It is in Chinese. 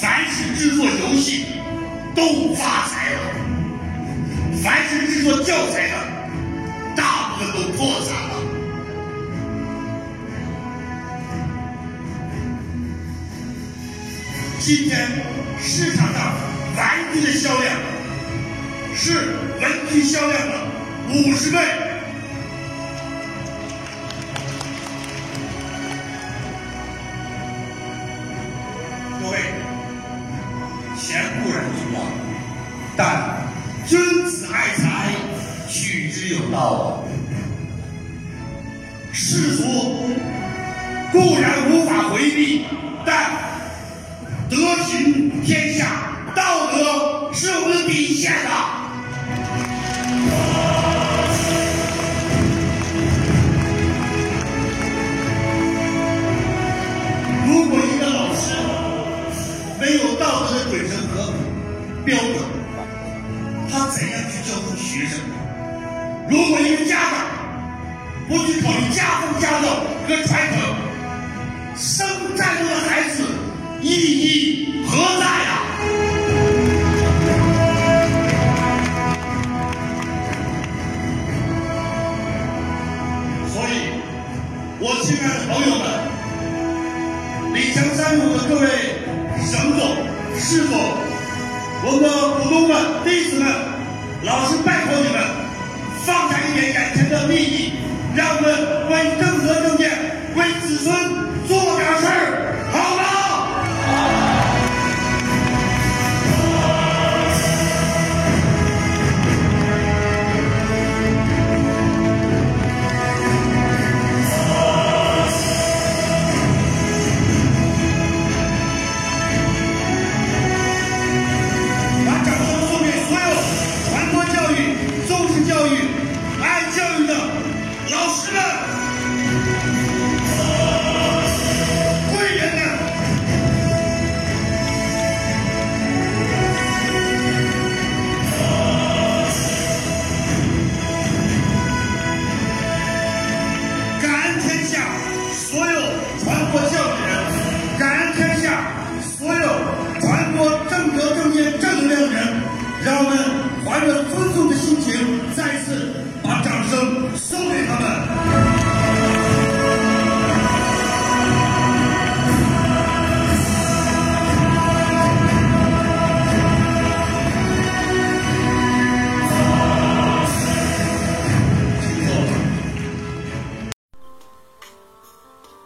凡是制作游戏都发财了，凡是制作教材的，大部分都破产了。今天市场上玩具的销量是文具销量的五十倍。但君子爱财，取之有道。世俗固然无法回避，但德行天下，道德是我们的底线的。如果一个老师没有道德的准绳和标准，怎样去教授学生？如果一个家长不去考虑家风家教和传承，生再多的孩子意义何在啊、所以，我亲爱的朋友们，李强三路的各位省总、市总，我们的股东们、弟子们，老师拜托你们，放下一点感情的利益，让我们为